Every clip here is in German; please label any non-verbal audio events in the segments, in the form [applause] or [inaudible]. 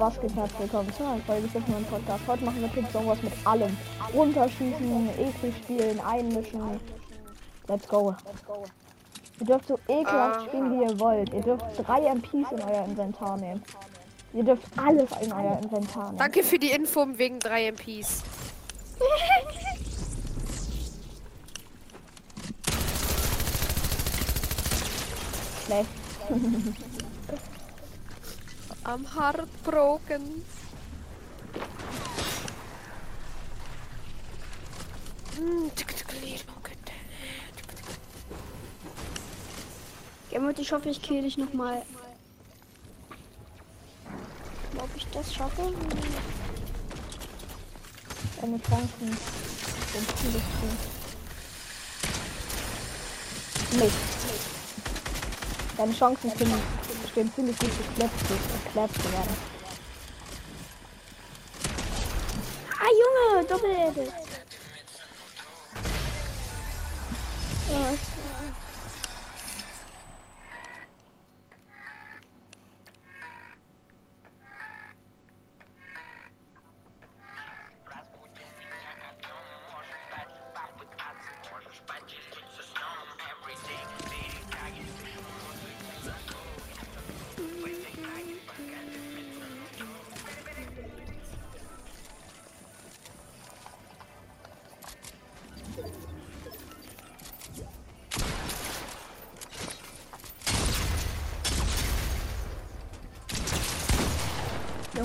was geht herzlich willkommen zu einer Folge des neuen Podcast. Heute machen wir Tipps irgendwas mit allem. Runterschießen, eklig spielen, einmischen. Let's go. Ihr dürft so ekelhaft Ah. spielen, wie ihr wollt. Ihr dürft drei MPs in euer Inventar nehmen. Ihr dürft alles in euer Inventar nehmen. Danke für die Info wegen 3 MPs. [laughs] Schlecht. [laughs] I'm heartbroken. Tick, tick, lead, okay. Gemut, ich hoffe, ich kill dich nochmal. Ob ich das schaffe? Deine Chancen sind ziemlich gut. Nicht. Deine Chancen sind, stehen ziemlich gut gekläppt zu gekläppt zu werden. Ah, Junge, Doppel. Ja,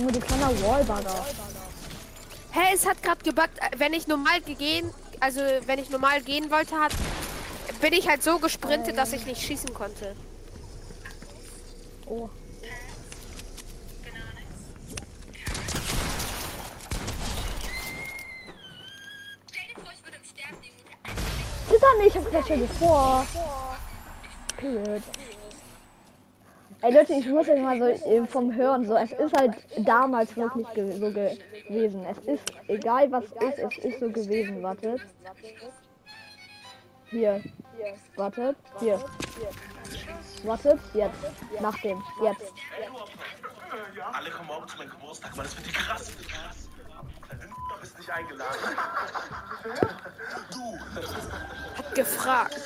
Junge, du kleiner Wallbugger. Hä, es hat gerade gebackt, äh, wenn ich normal gehen, also wenn ich normal gehen wollte, hat, bin ich halt so gesprintet, dass ich nicht schießen konnte. Oh. Er nicht, ich hab gleich schon vor. Period. Ey Leute, ich muss euch mal so äh, vom Hören so, es ist halt damals wirklich ge so ge gewesen. Es ist, egal was ist, es ist so gewesen. Wartet. Hier. Wartet. Hier. Wartet. Jetzt. Nach dem. Jetzt. Alle kommen morgen zu meinem Geburtstag, Mann. Das wird krass. krass. Du bist nicht eingeladen. Hat gefragt.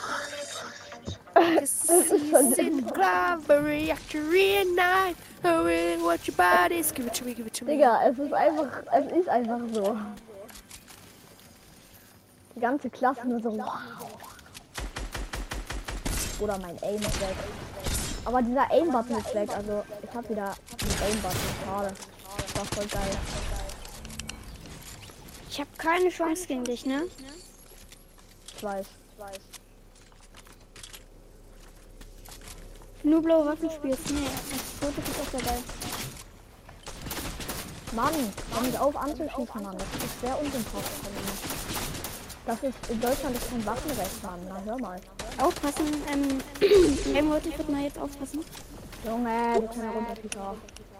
[laughs] Digga, es ist einfach, es ist einfach so. Die ganze Klasse nur so, wow. Oder mein Aim ist weg. Aber dieser Aim-Button ist weg, also ich hab wieder einen Aim-Button, schade. Das war voll geil. Ich habe keine Chance gegen dich, ne? Ich weiß, ich weiß. Nur blaue Waffen spielst. Nee, das Foto ist auch dabei. Mann, mich auf anzuschießen, Mann. Das ist sehr unsympathisch von mir. Das ist, in Deutschland ist kein Waffenrecht, Mann. Na, hör mal. Aufpassen, ähm, Gemut, ich würde mal jetzt aufpassen. Junge, du kleiner Runterschießer.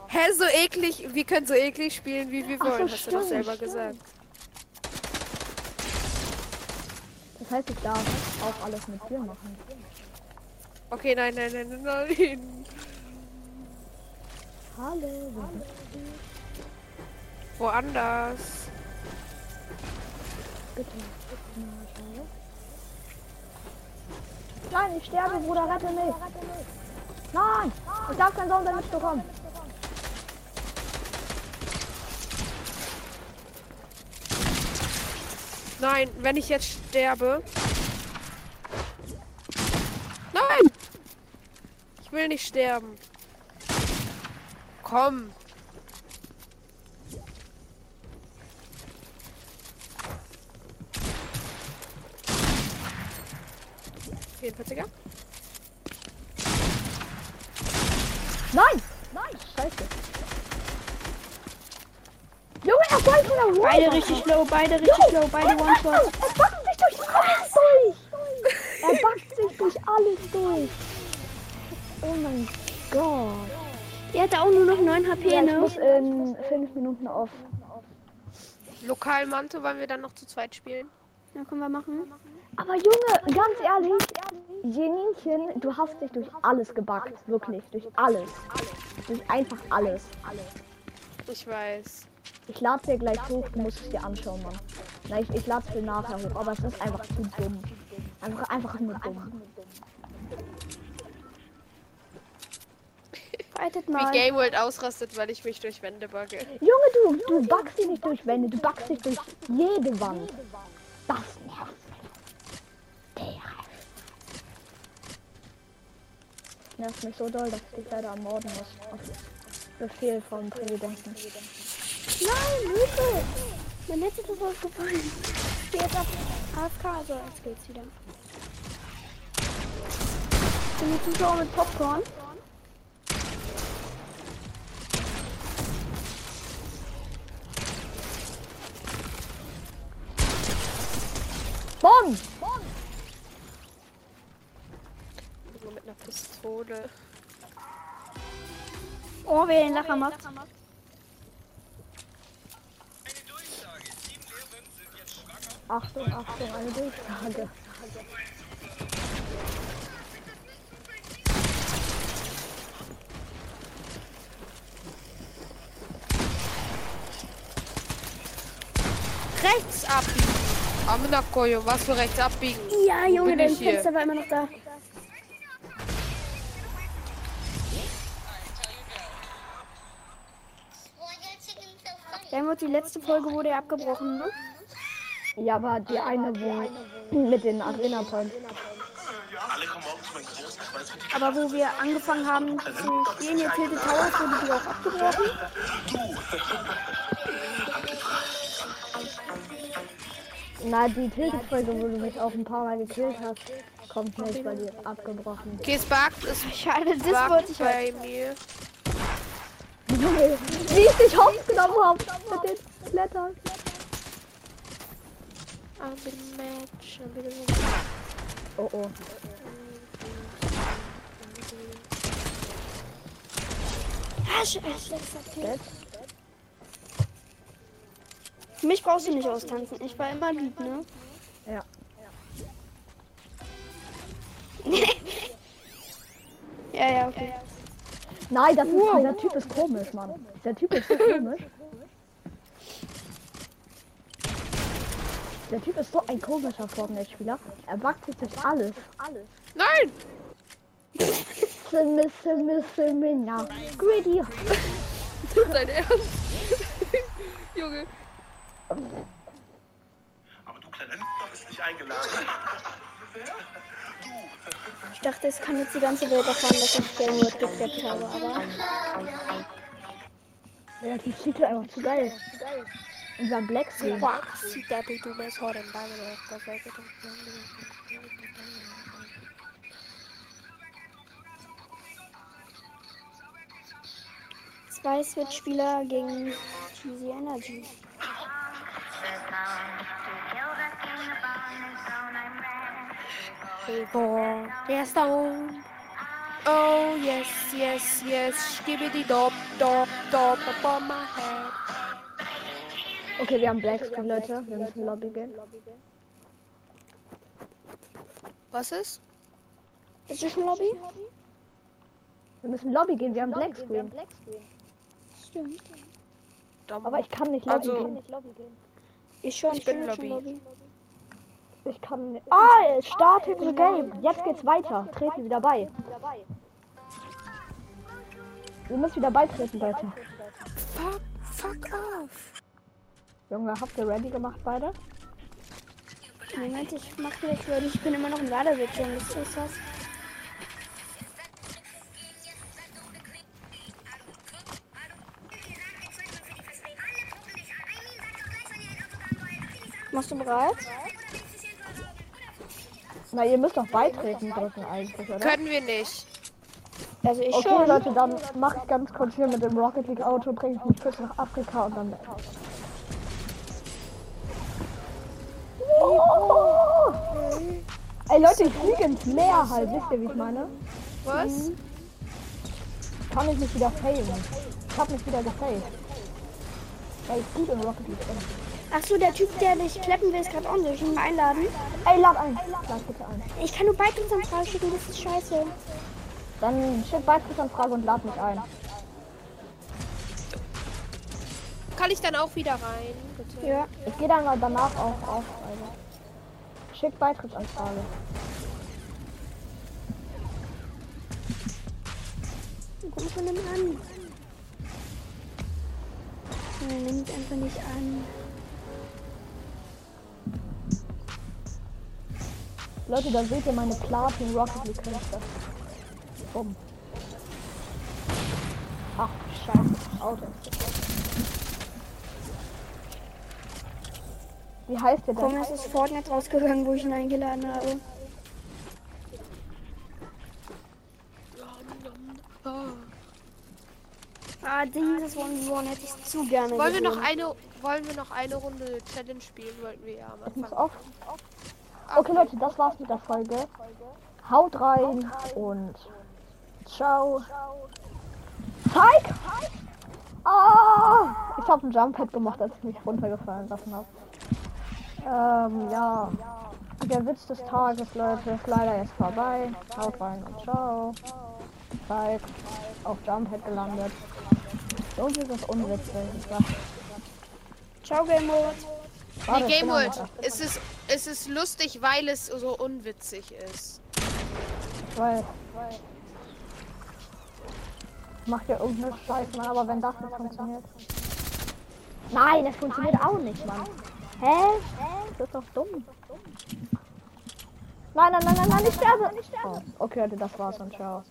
Hä, so eklig. Wir können so eklig spielen, wie wir Ach so, wollen. Hast du doch stimmt, selber stimmt. gesagt. Das heißt, ich darf auch alles mit dir machen. Okay, nein, nein, nein, nein, nein. Hallo? Woanders. Bitte. Nein, ich sterbe, Bruder, rette mich. Nein, ich darf kein Sohn damit bekommen. Nein, wenn ich jetzt sterbe. Nein! Ich will nicht sterben. Komm. Vierundvierziger? Nein! Nein! Scheiße. Junge, er wollte von der Wall. Beide richtig low, beide richtig low, beide One-Shot. [laughs] Er backt sich durch alles durch. Er backt sich durch alles durch. Oh mein Gott. Er hatte auch nur noch 9 HP, Ja, ich ne? muss in fünf Minuten auf. Lokalmanto wollen wir dann noch zu zweit spielen? Ja, können wir machen. Aber Junge, ganz ehrlich, Jeninchen, du hast dich durch alles gebackt. Wirklich, durch alles. Durch einfach alles. Ich weiß. Ich lade dir gleich hoch, du musst es dir anschauen, Mann. Nein, ich, ich lade es dir nachher hoch, aber es ist einfach zu dumm. Einfach, einfach nur dumm. Wie mal. Game World ausrastet, weil ich mich durch Wände bugge. Junge, du, du backst dich nicht durch Wände, du backst dich durch jede Wand. Das nervt. Der. Nervt mich so doll, dass ich leider ermorden muss. Auf Befehl vom Präsidenten. Nein, Hilfe! Mein Netz ist ausgefallen. Ich stehe jetzt auf AFK, so jetzt geht's wieder. Sind die Zuschauer mit Popcorn? Bomb! Nur mit einer Pistole. Oh, wer den Lacher macht. Achtung, Achtung, eine Durchsage. Rechts abbiegen. Amina Koyo, was für rechts abbiegen? Ja, Junge, dein hier? Fenster war immer noch da. Dann wird die letzte Folge wurde ja abgebrochen, ne? Ja, aber die eine, wo mit den die Aber wo wir angefangen haben zu spielen, hier Tilted Towers, wurde die auch abgebrochen. [laughs] Na, die Tilted-Folge, wo du mich auch ein paar Mal gekillt hast, kommt nicht, weil die abgebrochen. Okay, es buggt, es Schade, das wollte ich bei mir. [laughs] Wie ich dich hochgenommen habe mit den Blättern. Oh oh. Ah, scheiße. Jetzt? Mich brauchst du nicht austanzen. Ich war immer lieb, ne? Ja. [laughs] Ja, ja, okay. Nein, das ist, dieser Typ ist komisch, Mann. Der Typ ist so komisch. Der Typ ist so ein komischer Fortnite-Spieler. Er backt sich alles. Nein! Simme, simme, simme, na. Greedy. Dein Ernst? [laughs] Junge. Aber du kleiner bist nicht eingeladen. Ich dachte, es kann jetzt die ganze Welt erfahren, dass ich Game World geklappt habe, aber. Ja, die Titel einfach zu geil. Unser Black Screen. Zwei Switch-Spieler gegen Cheesy Energy. Der Stone. Oh yes, yes, yes. Skibbity dop, dop, dop upon my head. Okay, wir haben Black Screen, Leute. Wir müssen Lobby gehen. Was ist? Ist das schon Lobby? Wir müssen Lobby gehen, wir haben Black Screen. Stimmt. Aber ich kann nicht Lobby Also- gehen. Ich schon, Ich bin schon Lobby. Ich kann nicht. Ah, startet the game. Jetzt geht's weiter. Treten wieder bei. Wir müssen wieder beitreten, Leute. Fuck, fuck off. Junge, habt ihr ready gemacht beide? Moment, ich mach jetzt ready. Ich bin immer noch im Ladebildschirm. Das ist das. Machst du bereit? Na, ihr müsst doch beitreten drücken eigentlich, oder? Können wir nicht. Also ich Okay, schon. Leute, dann mach ich ganz kurz hier mit dem Rocket League Auto, bringe ich mich kurz nach Afrika und dann weg. Oh! Ey Leute, ich fliege ins Meer halt, wisst ihr, wie ich meine? Was? Kann ich mich wieder faillen. Ich hab mich wieder gefailt. Weil ich gut in Rocket League bin. Ach so, der Typ, der dich kleppen will, ist gerade on. Soll ich ihn mal einladen? Ey, lad ein. Lad bitte ein. Ich kann nur Beitrittsanfrage schicken. Das ist scheiße. Dann schick Beitrittsanfrage und lad mich ein. kann ich dann auch wieder rein, bitte? Ja. Ich gehe dann mal danach auch auf. Also. Schick Beitrittsanfrage. Ruf ihn an. Er nimmt einfach nicht an. Leute, da seht ihr meine Platin Rocket League Künste. Bumm. Ach, scheiße. Auto. Wie heißt der denn? Thomas ist Fortnite rausgegangen, wo ich ihn eingeladen habe. Ah, dieses One-One hätte ich zu gerne Wollen wir noch eine, wollen wir noch eine Runde Challenge spielen? Wollten wir ja am Ich muss Anfang. auf. Okay, Leute, das war's mit der Folge. Haut rein und ciao. Zeig! Ah! Ich habe ein Jump-Pad gemacht, als ich mich runtergefallen lassen habe. Ähm, ja. Der Witz des Tages, Leute, ist leider jetzt vorbei. Haut rein und ciao. Zeig. Auf Jump-Pad gelandet. Irgendwie ist das unwitzig. Ciao, Game Mode. Warte, Nee, ich Game World, es ist, es ist lustig, weil es so unwitzig ist. Ich weiß. Macht ja irgendeine Scheiße, Mann, aber wenn das nicht funktioniert. Nein, das funktioniert auch nicht, Mann. Hä? Das ist doch dumm. Nein, nein, nein, nein, nein, ich sterbe. Oh, okay, Leute, das war's und ciao.